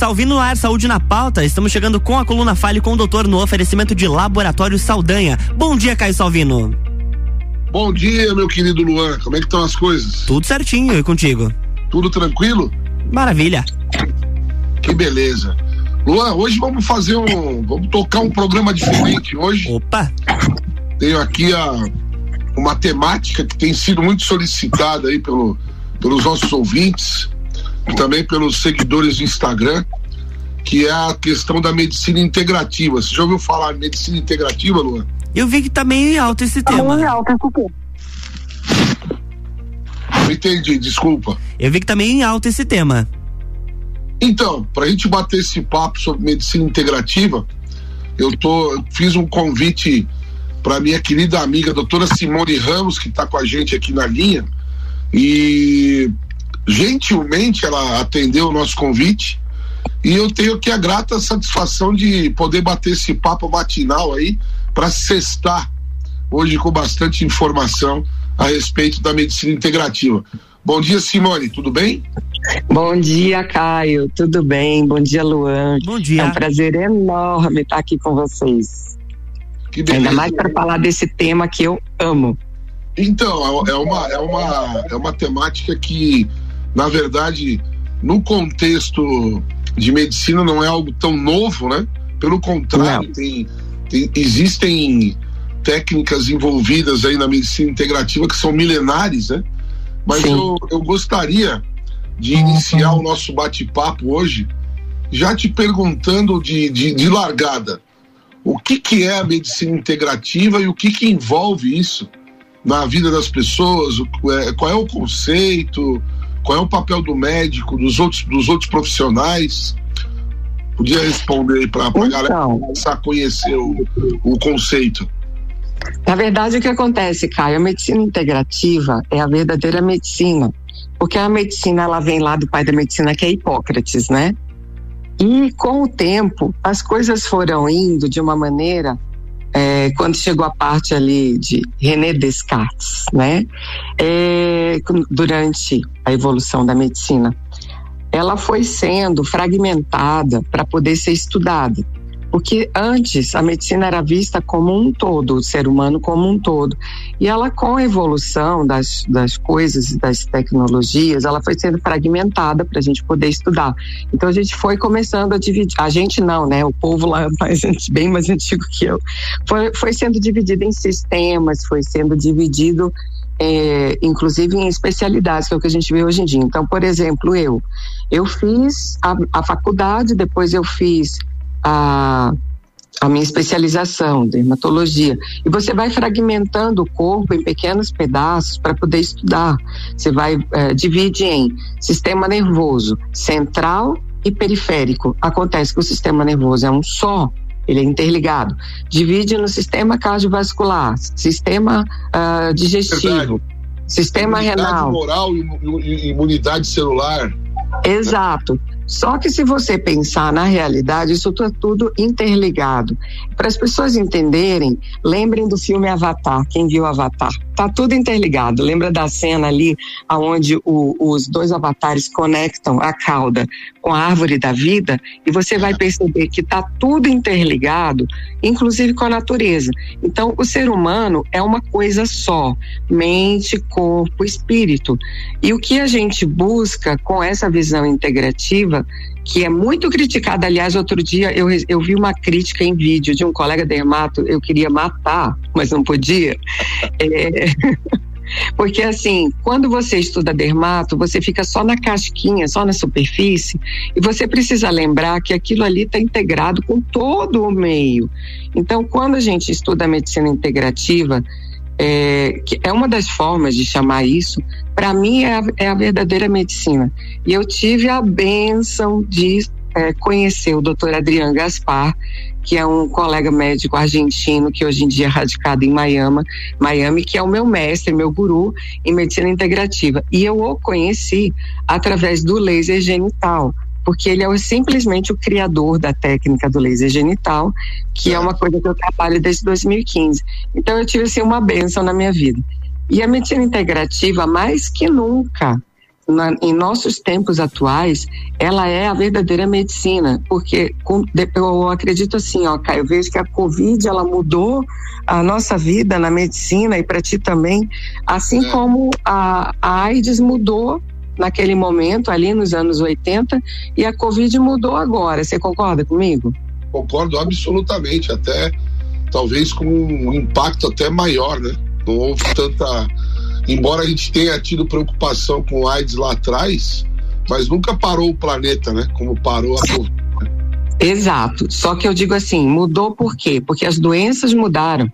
Salvino Ar, Saúde na Pauta. Estamos chegando com a coluna Fale com o doutor no oferecimento de Laboratório Saldanha. Bom dia, Caio Salvino. Bom dia, meu querido Luan. Como é que estão as coisas? Tudo certinho e contigo? Tudo tranquilo? Maravilha. Que beleza. Luan, hoje vamos fazer um. Vamos tocar um programa diferente hoje. Opa! Tenho aqui a, uma temática que tem sido muito solicitada aí pelo, pelos nossos ouvintes também pelos seguidores do Instagram, que é a questão da medicina integrativa. Você já ouviu falar de medicina integrativa, Luan? Eu vi que tá meio em alta esse tá tema. Meio alta esse tema. Não entendi, desculpa. Eu vi que tá meio em alta esse tema. Então, para a gente bater esse papo sobre medicina integrativa, eu tô eu fiz um convite para minha querida amiga doutora Simone Ramos, que está com a gente aqui na linha, e gentilmente ela atendeu o nosso convite e eu tenho aqui a grata satisfação de poder bater esse papo matinal aí para cestar hoje com bastante informação a respeito da medicina integrativa. Bom dia, Simone, tudo bem? Bom dia, Caio, tudo bem? Bom dia, Luan. Bom dia. É um prazer enorme estar aqui com vocês. Que beleza. Ainda mais para falar desse tema que eu amo. Então, é uma, é uma, é uma temática que na verdade, no contexto de medicina não é algo tão novo, né? Pelo contrário, tem, tem, existem técnicas envolvidas aí na medicina integrativa que são milenares, né? Mas eu, eu gostaria de iniciar o nosso bate-papo hoje já te perguntando de, de, de, largada o que, que é a medicina integrativa e o que, que envolve isso na vida das pessoas, é, qual é o conceito, qual é o papel do médico, dos outros, dos outros profissionais? Podia responder para a então, galera começar a conhecer o, o conceito. Na verdade, o que acontece, Caio? A medicina integrativa é a verdadeira medicina. Porque a medicina, ela vem lá do pai da medicina, que é Hipócrates, né? E com o tempo, as coisas foram indo de uma maneira é, quando chegou a parte ali de René Descartes, né? É, durante a evolução da medicina, ela foi sendo fragmentada para poder ser estudada. Porque antes a medicina era vista como um todo, o ser humano como um todo. E ela, com a evolução das, das coisas, das tecnologias, ela foi sendo fragmentada para a gente poder estudar. Então a gente foi começando a dividir. A gente não, né? O povo lá mais, bem mais antigo que eu. Foi, foi sendo dividido em sistemas, foi sendo dividido é, inclusive em especialidades, que é o que a gente vê hoje em dia. Então, por exemplo, eu, eu fiz a, a faculdade, depois eu fiz a, a minha especialização, dermatologia. E você vai fragmentando o corpo em pequenos pedaços para poder estudar. Você vai é, divide em sistema nervoso central e periférico. Acontece que o sistema nervoso é um só, ele é interligado. Divide no sistema cardiovascular, sistema uh, digestivo, Verdade. sistema imunidade renal. moral e imunidade celular. Exato. Só que se você pensar na realidade, isso está tudo interligado. Para as pessoas entenderem, lembrem do filme Avatar. Quem viu Avatar? Tá tudo interligado. Lembra da cena ali onde os dois avatares conectam a cauda com a árvore da vida? E você vai perceber que tá tudo interligado, inclusive com a natureza. Então, o ser humano é uma coisa só: mente, corpo, espírito. E o que a gente busca com essa visão integrativa que é muito criticada. Aliás, outro dia eu, eu vi uma crítica em vídeo de um colega dermato, eu queria matar, mas não podia. É, porque assim, quando você estuda dermato, você fica só na casquinha, só na superfície, e você precisa lembrar que aquilo ali está integrado com todo o meio. Então, quando a gente estuda a medicina integrativa, é, que é uma das formas de chamar isso, para mim é a, é a, verdadeira medicina. E eu tive a benção de é, conhecer o doutor Adriano Gaspar, que é um colega médico argentino que hoje em dia é radicado em Miami, Miami, que é o meu mestre, meu guru em medicina integrativa. E eu o conheci através do laser genital porque ele é simplesmente o criador da técnica do laser genital, que é uma coisa que eu trabalho desde 2015. Então eu tive assim uma benção na minha vida. E a medicina integrativa, mais que nunca, na, em nossos tempos atuais, ela é a verdadeira medicina, porque com, eu acredito assim, ó, Caio, eu vejo que a Covid ela mudou a nossa vida na medicina e para ti também, assim é. como a, a AIDS mudou naquele momento, ali nos anos 80, e a Covid mudou agora. Você concorda comigo? Concordo absolutamente, até talvez com um impacto até maior, né? Não houve tanta embora a gente tenha tido preocupação com o AIDS lá atrás, mas nunca parou o planeta, né? Como parou a Covid. Exato. Só que eu digo assim, mudou por quê? Porque as doenças mudaram.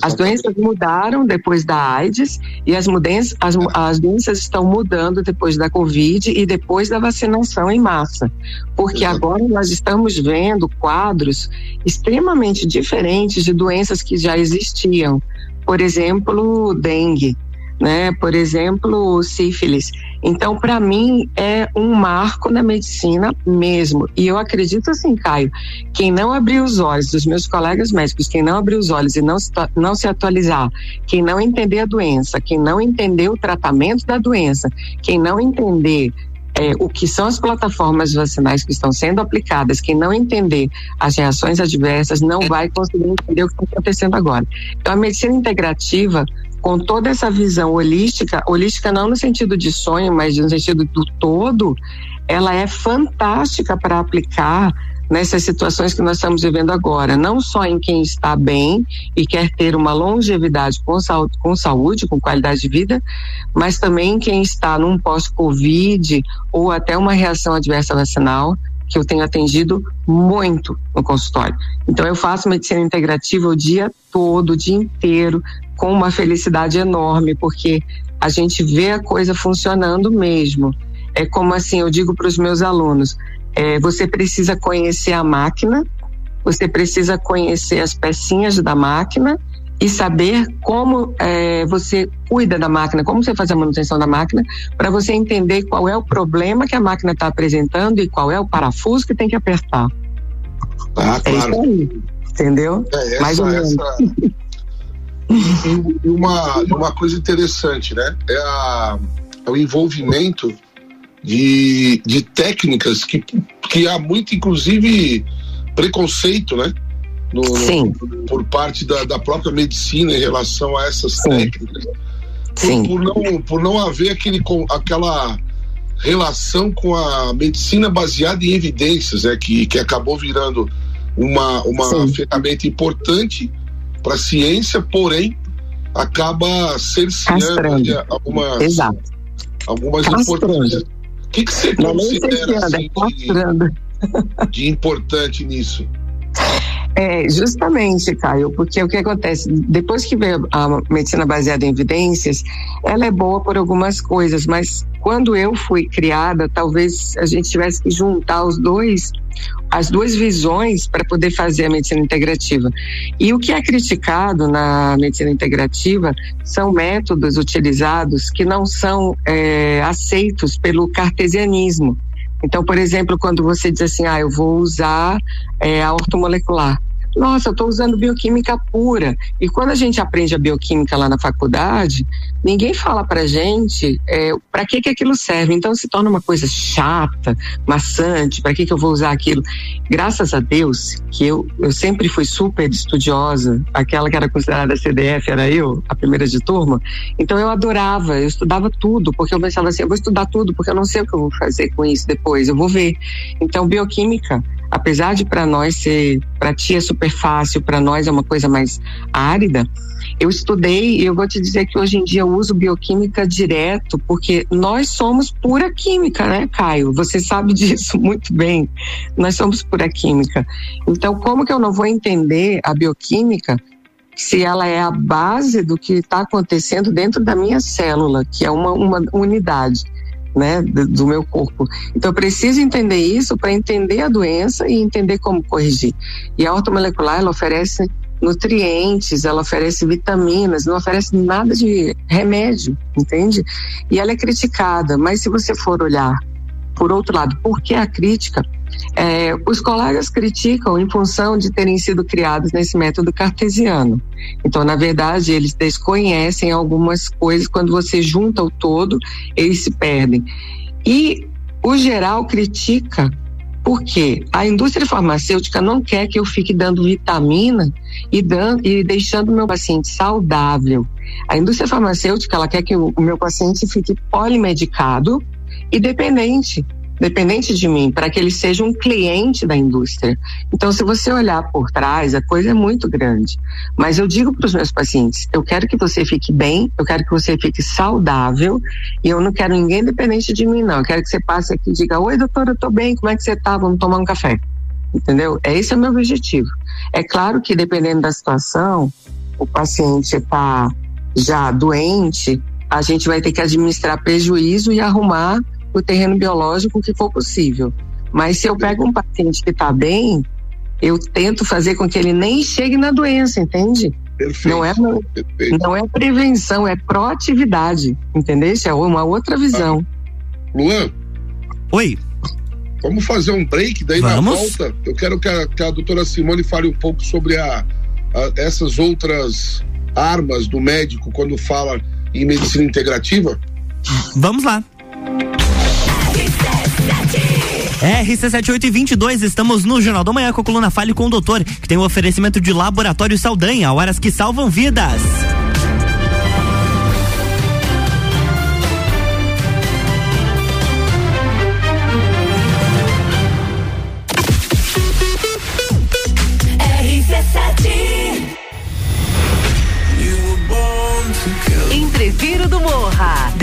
As doenças mudaram depois da AIDS e as, mudanças, as, as doenças estão mudando depois da Covid e depois da vacinação em massa. Porque Exatamente. agora nós estamos vendo quadros extremamente diferentes de doenças que já existiam. Por exemplo, dengue né? Por exemplo, sífilis. Então, para mim, é um marco na medicina mesmo. E eu acredito assim, Caio, quem não abrir os olhos dos meus colegas médicos, quem não abrir os olhos e não se, não se atualizar, quem não entender a doença, quem não entender o tratamento da doença, quem não entender é, o que são as plataformas vacinais que estão sendo aplicadas, quem não entender as reações adversas não vai conseguir entender o que está acontecendo agora. Então, a medicina integrativa com toda essa visão holística, holística não no sentido de sonho, mas no sentido do todo, ela é fantástica para aplicar nessas situações que nós estamos vivendo agora, não só em quem está bem e quer ter uma longevidade com saúde, com, saúde, com qualidade de vida, mas também em quem está num pós-Covid ou até uma reação adversa vacinal, que eu tenho atendido muito no consultório. Então eu faço medicina integrativa o dia todo, o dia inteiro, com uma felicidade enorme, porque a gente vê a coisa funcionando mesmo. É como assim, eu digo para os meus alunos: é, você precisa conhecer a máquina, você precisa conhecer as pecinhas da máquina e saber como é, você cuida da máquina, como você faz a manutenção da máquina, para você entender qual é o problema que a máquina está apresentando e qual é o parafuso que tem que apertar. Ah, claro. É isso aí, entendeu? É, essa, Mais ou menos. Essa, e, uma, uma coisa interessante, né? É, a, é o envolvimento de, de técnicas que, que há muito, inclusive, preconceito, né? No, no, por parte da, da própria medicina em relação a essas Sim. técnicas. Por, por, não, por não haver aquele, aquela relação com a medicina baseada em evidências, né, que, que acabou virando uma, uma ferramenta importante para a ciência, porém acaba cerceando algumas, Exato. algumas importâncias. O que, que você Não considera assim, de, de importante nisso? É, justamente, Caio, porque o que acontece, depois que veio a medicina baseada em evidências, ela é boa por algumas coisas, mas quando eu fui criada, talvez a gente tivesse que juntar os dois, as duas visões para poder fazer a medicina integrativa. E o que é criticado na medicina integrativa são métodos utilizados que não são é, aceitos pelo cartesianismo. Então, por exemplo, quando você diz assim, ah, eu vou usar é, a ortomolecular. Nossa, eu estou usando bioquímica pura. E quando a gente aprende a bioquímica lá na faculdade, ninguém fala para gente é, para que, que aquilo serve. Então se torna uma coisa chata, maçante. Para que, que eu vou usar aquilo? Graças a Deus que eu, eu sempre fui super estudiosa. Aquela que era considerada CDF era eu, a primeira de turma. Então eu adorava, eu estudava tudo, porque eu pensava assim, eu vou estudar tudo, porque eu não sei o que eu vou fazer com isso depois. Eu vou ver. Então bioquímica apesar de para nós ser, para ti é super fácil, para nós é uma coisa mais árida, eu estudei e eu vou te dizer que hoje em dia eu uso bioquímica direto, porque nós somos pura química, né, Caio? Você sabe disso muito bem. Nós somos pura química. Então, como que eu não vou entender a bioquímica se ela é a base do que está acontecendo dentro da minha célula, que é uma, uma unidade? Né, do, meu corpo. Então eu preciso entender isso para entender a doença e entender como corrigir. E a ortomolecular ela oferece nutrientes, ela oferece vitaminas, não oferece nada de remédio, entende? E ela é criticada, mas se você for olhar por outro lado, por que a crítica? É, os colegas criticam em função de terem sido criados nesse método cartesiano. Então, na verdade, eles desconhecem algumas coisas. Quando você junta o todo, eles se perdem. E o geral critica porque a indústria farmacêutica não quer que eu fique dando vitamina e, dando, e deixando o meu paciente saudável. A indústria farmacêutica ela quer que o, o meu paciente fique polimedicado e dependente dependente de mim, para que ele seja um cliente da indústria. Então, se você olhar por trás, a coisa é muito grande. Mas eu digo para os meus pacientes: eu quero que você fique bem, eu quero que você fique saudável, e eu não quero ninguém dependente de mim, não. Eu quero que você passe aqui e diga: Oi, doutora, eu estou bem, como é que você está? Vamos tomar um café. Entendeu? Esse é o meu objetivo. É claro que, dependendo da situação, o paciente está já doente, a gente vai ter que administrar prejuízo e arrumar o terreno biológico que for possível. Mas se eu pego um paciente que está bem, eu tento fazer com que ele nem chegue na doença, entende? Perfeito, não é perfeito. não é prevenção, é proatividade, entendeu? É uma outra visão. Luan, Oi. vamos fazer um break, daí Vamos. na volta eu quero que a, que a doutora Simone fale um pouco sobre a, a- essas outras armas do médico quando fala em medicina integrativa. Vamos lá. RC7822, estamos no Jornal da Manhã com a coluna Fale com o Doutor, que tem o oferecimento de Laboratório Saldanha, horas que salvam vidas.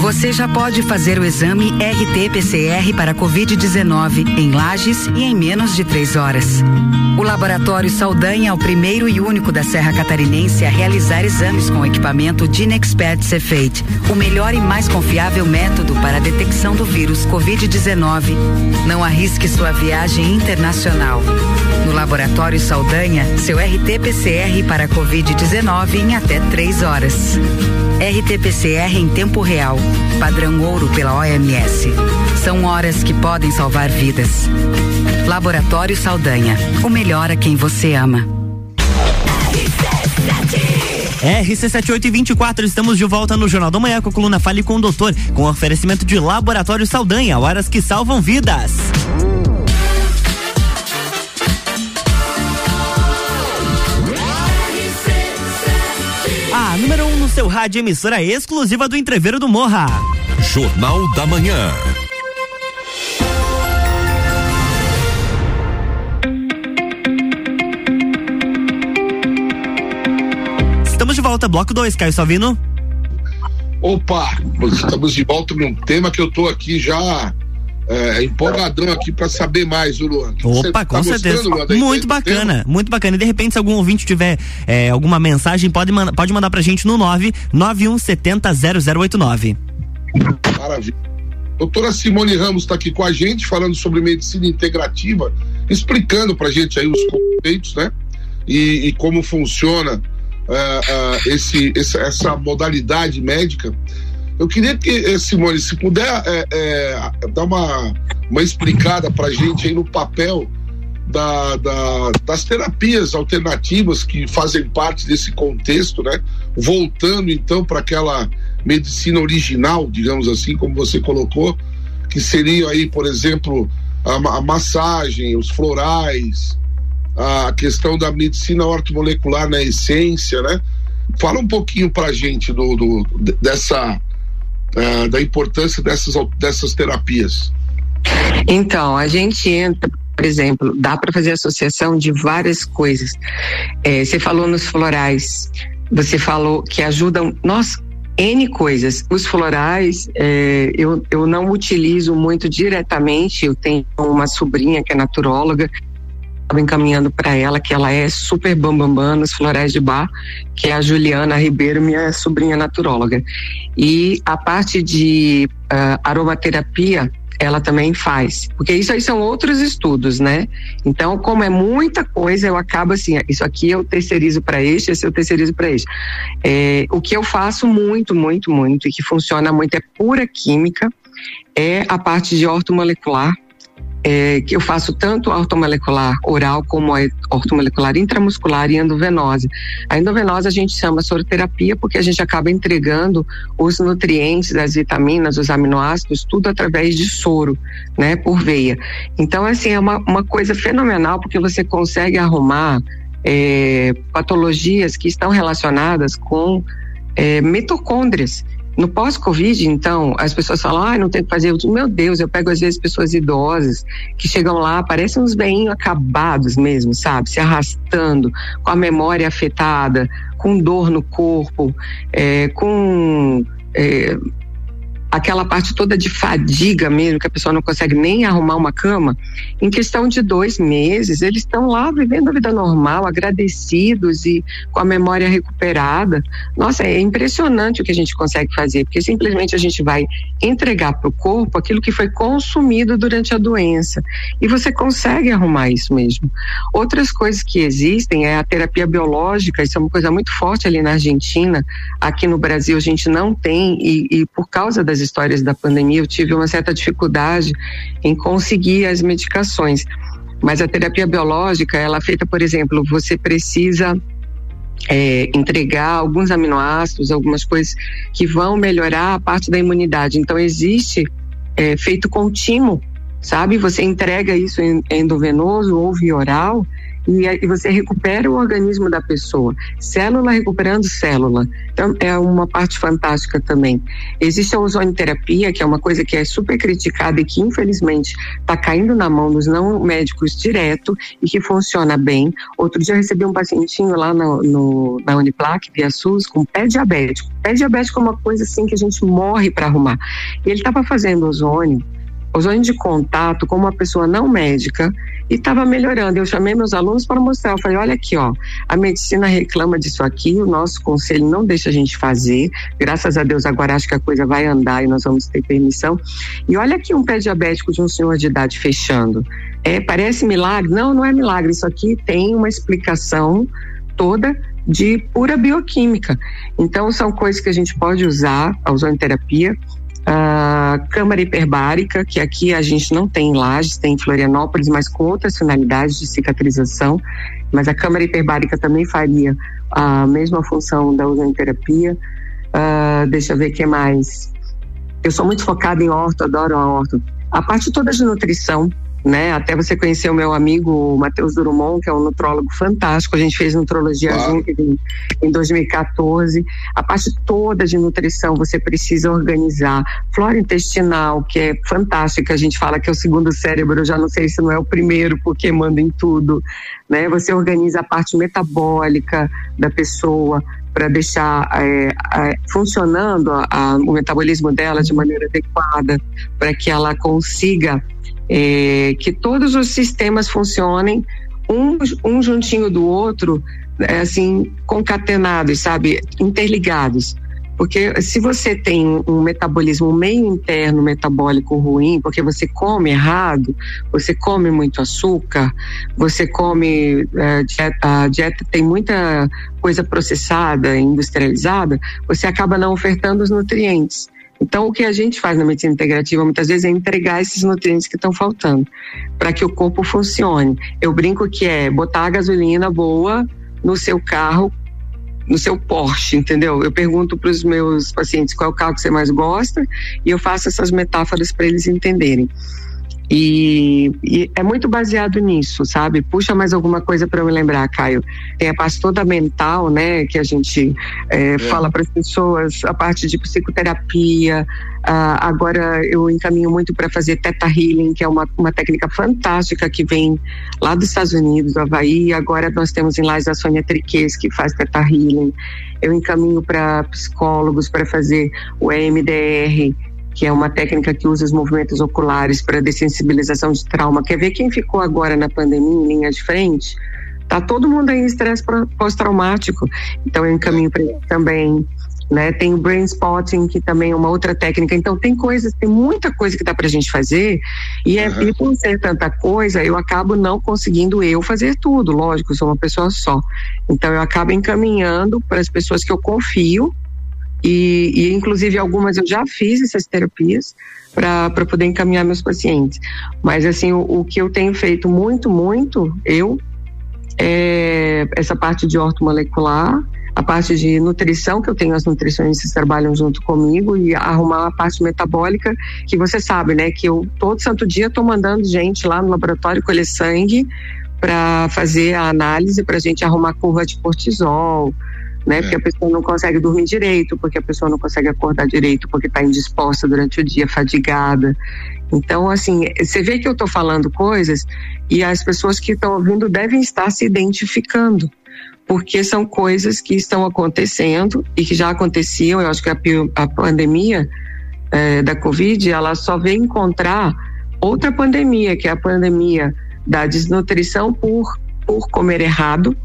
Você já pode fazer o exame RT-PCR para Covid-19 em Lages e em menos de três horas. O Laboratório Saldanha é o primeiro e único da Serra Catarinense a realizar exames com equipamento Dinexpert Cefate, o melhor e mais confiável método para a detecção do vírus Covid-19. Não arrisque sua viagem internacional. No Laboratório Saldanha, seu RT-PCR para Covid-19 em até três horas. RT-PCR em tempo real, padrão ouro pela OMS. São horas que podem salvar vidas. Laboratório Saldanha, o melhor a quem você ama. RC7824, estamos de volta no Jornal da Manhã com a coluna Fale com o Doutor, com oferecimento de Laboratório Saldanha, horas que salvam vidas. A seu rádio, emissora exclusiva do Entreveiro do Morra. Jornal da Manhã. Estamos de volta, bloco 2, Caio Salvino. Opa, estamos de volta num tema que eu tô aqui já é, empolgadão aqui para saber mais, viu, Luan? Opa, tá com certeza. Luan, Muito bacana, tema? muito bacana. E de repente, se algum ouvinte tiver é, alguma mensagem, pode, manda, pode mandar pra gente no 99170 0089. Maravilha. Doutora Simone Ramos está aqui com a gente, falando sobre medicina integrativa, explicando pra gente aí os conceitos, né? E, e como funciona ah, esse, esse- essa modalidade médica. Eu queria que, eh, Simone, se puder eh, eh, dar uma, uma explicada pra gente aí no papel da- da- das terapias alternativas que fazem parte desse contexto, né? Voltando então para aquela medicina original, digamos assim, como você colocou, que seria aí, por exemplo, a, a massagem, os florais, a questão da medicina ortomolecular na essência, né? Fala um pouquinho pra gente do, do- de- dessa eh, da importância dessas, dessas terapias. Então, a gente entra, por exemplo, dá para fazer associação de várias coisas. É, você falou nos florais, você falou que ajudam, nossa, N coisas. Os florais, é, eu, eu não utilizo muito diretamente, eu tenho uma sobrinha que é naturóloga, encaminhando para ela, que ela é super bambambam bam, bam nos florais de bar, que é a Juliana Ribeiro, minha sobrinha naturóloga. E a parte de uh, aromaterapia, ela também faz. Porque isso aí são outros estudos, né? Então, como é muita coisa, eu acabo assim, isso aqui eu terceirizo para este, esse eu terceirizo para este. É, o que eu faço muito, muito, muito e que funciona muito é pura química, é a parte de ortomolecular, é, que eu faço tanto ortomolecular oral como a ortomolecular intramuscular e endovenosa. A endovenosa a gente chama soroterapia porque a gente acaba entregando os nutrientes, as vitaminas, os aminoácidos, tudo através de soro, né, por veia. Então, assim, é uma, uma coisa fenomenal porque você consegue arrumar é, patologias que estão relacionadas com é, mitocôndrias. No pós-Covid, então, as pessoas falam, ah, não tem que fazer. Digo, meu Deus, eu pego às vezes pessoas idosas que chegam lá, parecem uns veinhos acabados mesmo, sabe? Se arrastando, com a memória afetada, com dor no corpo, é, com é, aquela parte toda de fadiga mesmo, que a pessoa não consegue nem arrumar uma cama, em questão de dois meses, eles estão lá vivendo a vida normal, agradecidos e com a memória recuperada. Nossa, é impressionante o que a gente consegue fazer, porque simplesmente a gente vai entregar para o corpo aquilo que foi consumido durante a doença. E você consegue arrumar isso mesmo. Outras coisas que existem é a terapia biológica, isso é uma coisa muito forte ali na Argentina. Aqui no Brasil a gente não tem, e, e por causa das histórias da pandemia, eu tive uma certa dificuldade em conseguir as medicações. Mas a terapia biológica, ela é feita, por exemplo, você precisa é, entregar alguns aminoácidos, algumas coisas que vão melhorar a parte da imunidade. Então, existe é, feito contínuo, sabe? Você entrega isso endovenoso ou via oral e, e você recupera o organismo da pessoa, célula recuperando célula. Então, é uma parte fantástica também. Existe a ozonoterapia, que é uma coisa que é super criticada e que, infelizmente, está caindo na mão dos não médicos direto e que funciona bem. Outro dia eu recebi um pacientinho lá no, no, na Uniplac, via SUS, com pé diabético. Pé diabético é uma coisa assim que a gente morre para arrumar. E ele estava fazendo ozônio ozônio de contato com uma pessoa não médica e estava melhorando. Eu chamei meus alunos para mostrar. Eu falei: olha aqui, ó, a medicina reclama disso aqui, o nosso conselho não deixa a gente fazer. Graças a Deus, agora acho que a coisa vai andar e nós vamos ter permissão. E olha aqui um pé diabético de um senhor de idade fechando. É, parece milagre? Não, não é milagre. Isso aqui tem uma explicação toda de pura bioquímica. Então, são coisas que a gente pode usar, a ozonoterapia, a câmara hiperbárica, que aqui a gente não tem em Lages, tem em Florianópolis, mas com outras finalidades de cicatrização. Mas a câmara hiperbárica também faria a mesma função da ozonoterapia. Uh, deixa eu ver o que mais. Eu sou muito focada em orto, adoro a orto. A parte toda de nutrição, né? Até você conhecer o meu amigo Matheus Durumon, que é um nutrólogo fantástico. A gente fez nutrologia ah. junto em, em 2014. A parte toda de nutrição você precisa organizar. Flora intestinal, que é fantástica. A gente fala que é o segundo cérebro. Eu já não sei se não é o primeiro, porque manda em tudo. Né? Você organiza a parte metabólica da pessoa para deixar é, é, funcionando a, a, o metabolismo dela de maneira adequada, para que ela consiga é, que todos os sistemas funcionem um, um juntinho do outro, é, assim, concatenados, sabe, interligados. Porque se você tem um metabolismo meio interno metabólico ruim, porque você come errado, você come muito açúcar, você come é, dieta, a dieta tem muita coisa processada, industrializada, você acaba não ofertando os nutrientes. Então, o que a gente faz na medicina integrativa muitas vezes é entregar esses nutrientes que estão faltando para que o corpo funcione. Eu brinco que é botar a gasolina boa no seu carro, no seu Porsche, entendeu? Eu pergunto para os meus pacientes qual é o carro que você mais gosta e eu faço essas metáforas para eles entenderem. E, e, é muito baseado nisso, sabe? Puxa mais alguma coisa para eu me lembrar, Caio. Tem a parte toda mental, né? Que a gente é, é. fala para as pessoas, a parte de psicoterapia. Uh, agora eu encaminho muito para fazer Teta Healing, que é uma, uma técnica fantástica que vem lá dos Estados Unidos, do Havaí. Agora nós temos em Lages a Sônia Triques, que faz Teta Healing. Eu encaminho para psicólogos para fazer o EMDR que é uma técnica que usa os movimentos oculares para dessensibilização de trauma. Quer ver quem ficou agora na pandemia em linha de frente? Tá todo mundo aí em estresse pós-traumático. Então eu encaminho para ele também. Né? Tem o brain spotting, que também é uma outra técnica. Então tem coisas, tem muita coisa que dá para a gente fazer e, é, uhum. e por ser tanta coisa, eu acabo não conseguindo eu fazer tudo. Lógico, eu sou uma pessoa só. Então eu acabo encaminhando para as pessoas que eu confio e, e, inclusive algumas eu já fiz essas terapias para poder encaminhar meus pacientes. Mas assim, o, o, que eu tenho feito muito, muito, eu, é essa parte de ortomolecular, a parte de nutrição, que eu tenho as nutricionistas que trabalham junto comigo, e arrumar a parte metabólica, que você sabe, né? Que eu todo santo dia estou mandando gente lá no laboratório colher sangue para fazer a análise, para a gente arrumar curva de cortisol, né? É. Porque a pessoa não consegue dormir direito, porque a pessoa não consegue acordar direito, porque está indisposta durante o dia, fadigada. Então, assim, você vê que eu estou falando coisas e as pessoas que estão ouvindo devem estar se identificando, porque são coisas que estão acontecendo e que já aconteciam. Eu acho que a, a pandemia é, da Covid, ela só veio encontrar outra pandemia, que é a pandemia da desnutrição por, por comer errado,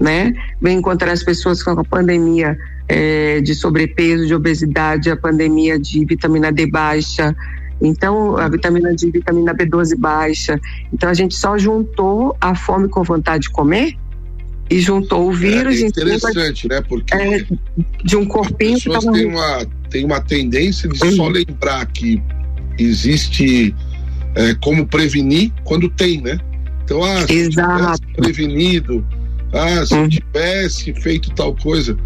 né? Vem encontrar as pessoas com a pandemia é, de sobrepeso, de obesidade, a pandemia de vitamina D baixa, então a vitamina D, vitamina B12 baixa. Então a gente só juntou a fome com vontade de comer e juntou o vírus. É interessante, de, né? Porque é, de um corpinho as pessoas que têm uma tem uma tendência de uhum. só lembrar que existe é, como prevenir quando tem, né? Então, ah, se Exato. prevenido, ah, se uhum. tivesse feito tal coisa.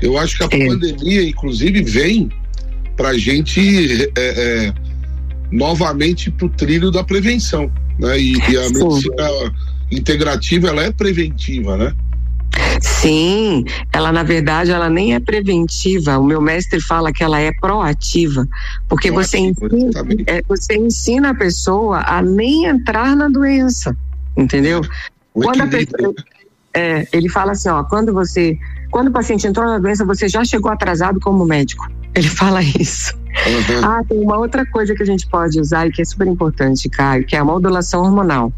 Eu acho que a é. pandemia, inclusive, vem para a gente é, é, novamente para o trilho da prevenção. Né? E, e a medicina integrativa ela é preventiva, né? Sim, ela na verdade ela nem é preventiva. O meu mestre fala que ela é proativa, porque você ensina, é, você ensina a pessoa a nem entrar na doença, entendeu? Quando a pessoa, é, ele fala assim, ó, quando você, quando o paciente entrou na doença, você já chegou atrasado como médico. Ele fala isso. Uhum. Ah, tem uma outra coisa que a gente pode usar e que é super importante, Caio, que é a modulação hormonal.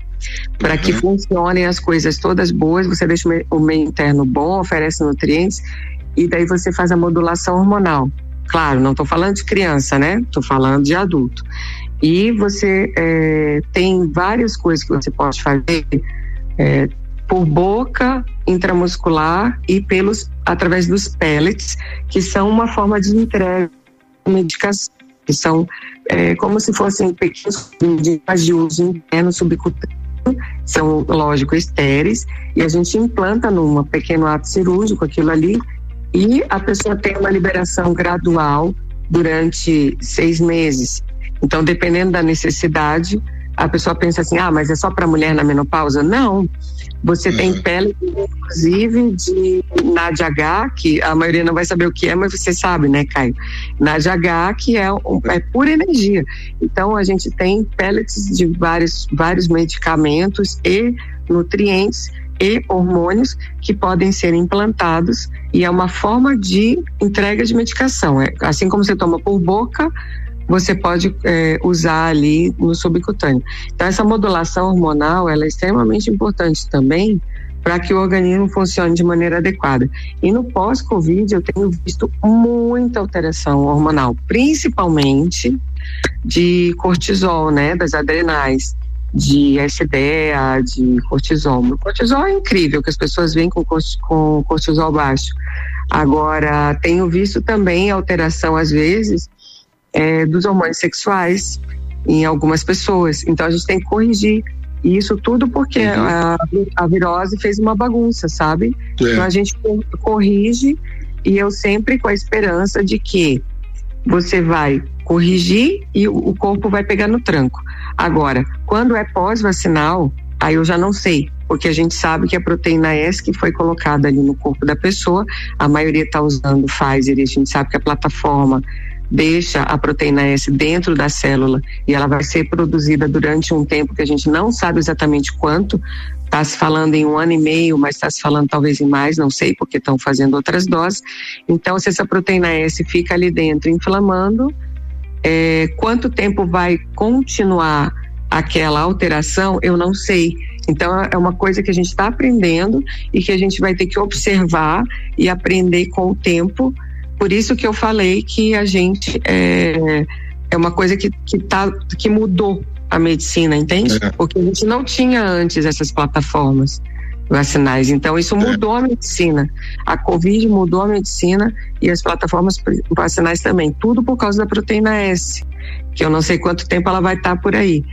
Para uhum. que funcionem as coisas todas boas, você deixa o meio interno bom, oferece nutrientes e daí você faz a modulação hormonal. Claro, não estou falando de criança, né? Estou falando de adulto. E você é, tem várias coisas que você pode fazer. É, por boca intramuscular e pelos através dos pellets, que são uma forma de entrega de medicação, que são é, como se fossem pequenos de uso interno subcutâneo, são, lógico, estéreis, e a gente implanta num pequeno ato cirúrgico aquilo ali, e a pessoa tem uma liberação gradual durante seis meses. Então, dependendo da necessidade, a pessoa pensa assim: ah, mas é só para mulher na menopausa? Não. Você tem uhum. pele, inclusive, de NADH, que a maioria não vai saber o que é, mas você sabe, né, Caio? NADH, que é, um, é pura energia. Então, a gente tem pellets de vários, vários medicamentos e nutrientes e hormônios que podem ser implantados e é uma forma de entrega de medicação. É, assim como você toma por boca, você pode é, usar ali no subcutâneo. Então, essa modulação hormonal ela é extremamente importante também para que o organismo funcione de maneira adequada. E no pós-Covid, eu tenho visto muita alteração hormonal, principalmente de cortisol, né, das adrenais, de SDA, de cortisol. O cortisol é incrível, que as pessoas vêm com, com cortisol baixo. Agora, tenho visto também alteração, às vezes, é, dos hormônios sexuais em algumas pessoas. Então a gente tem que corrigir isso tudo porque uhum. a, a, virose fez uma bagunça, sabe? É. Então a gente corrige e eu sempre com a esperança de que você vai corrigir e o corpo vai pegar no tranco. Agora, quando é pós-vacinal, aí eu já não sei, porque a gente sabe que a proteína S que foi colocada ali no corpo da pessoa, a maioria está usando Pfizer e a gente sabe que a plataforma deixa a proteína S dentro da célula e ela vai ser produzida durante um tempo que a gente não sabe exatamente quanto. Está se falando em um ano e meio, mas está se falando talvez em mais, não sei, porque estão fazendo outras doses. Então, se essa proteína S fica ali dentro inflamando, É, quanto tempo vai continuar aquela alteração, eu não sei. Então, é uma coisa que a gente está aprendendo e que a gente vai ter que observar e aprender com o tempo. Por isso que eu falei que a gente é, é uma coisa que, que, tá, que mudou a medicina, entende? É. Porque a gente não tinha antes essas plataformas vacinais. Então, isso é. mudou a medicina. A Covid mudou a medicina e as plataformas vacinais também. Tudo por causa da proteína S, que eu não sei quanto tempo ela vai estar por aí.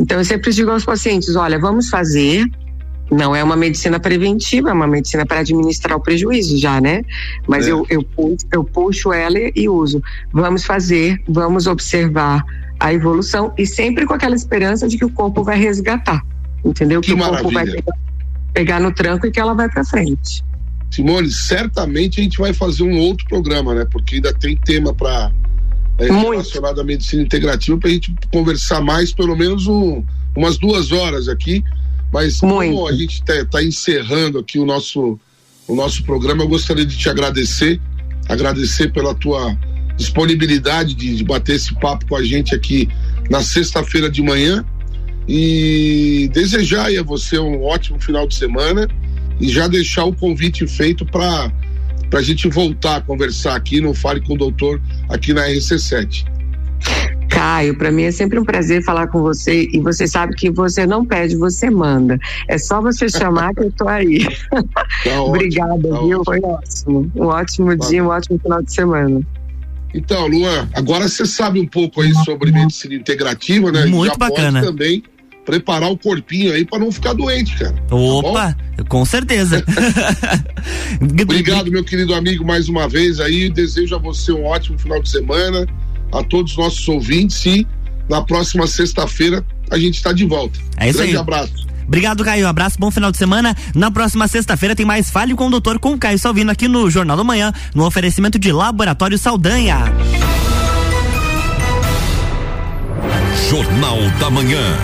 Então, eu sempre digo aos pacientes: olha, vamos fazer. Não é uma medicina preventiva, é uma medicina para administrar o prejuízo já, né? Mas é. eu, eu, puxo, eu puxo ela e uso. Vamos fazer, vamos observar a evolução e sempre com aquela esperança de que o corpo vai resgatar. Entendeu? Que, que o corpo vai pegar, pegar no tranco e que ela vai para frente. Simone, certamente a gente vai fazer um outro programa, né? Porque ainda tem tema para é, relacionado à medicina integrativa para a gente conversar mais, pelo menos um, umas duas horas aqui. Mas Muito. como a gente está tá encerrando aqui o nosso, o nosso programa, eu gostaria de te agradecer, agradecer pela tua disponibilidade de, de bater esse papo com a gente aqui na sexta-feira de manhã e desejar a você um ótimo final de semana e já deixar o convite feito para para a gente voltar a conversar aqui no Fale com o Doutor aqui na RC7. Caio, para mim é sempre um prazer falar com você e você sabe que você não pede, você manda. É só você chamar que eu tô aí. Tá Obrigada, tá viu? Ótimo. Foi ótimo. Um ótimo tá. dia, um ótimo final de semana. Então, Luan, agora você sabe um pouco aí sobre medicina integrativa, né? Muito Já bacana. também preparar o corpinho aí para não ficar doente, cara. Tá Opa, tá com certeza. Obrigado, meu querido amigo, mais uma vez aí. Desejo a você um ótimo final de semana, a todos os nossos ouvintes e na próxima sexta-feira a gente está de volta. É isso Grande aí. abraço. Obrigado, Caio. Abraço, bom final de semana. Na próxima sexta-feira tem mais Fale com o Doutor com o Caio Salvino aqui no Jornal da Manhã, no oferecimento de Laboratório Saldanha. Jornal da Manhã.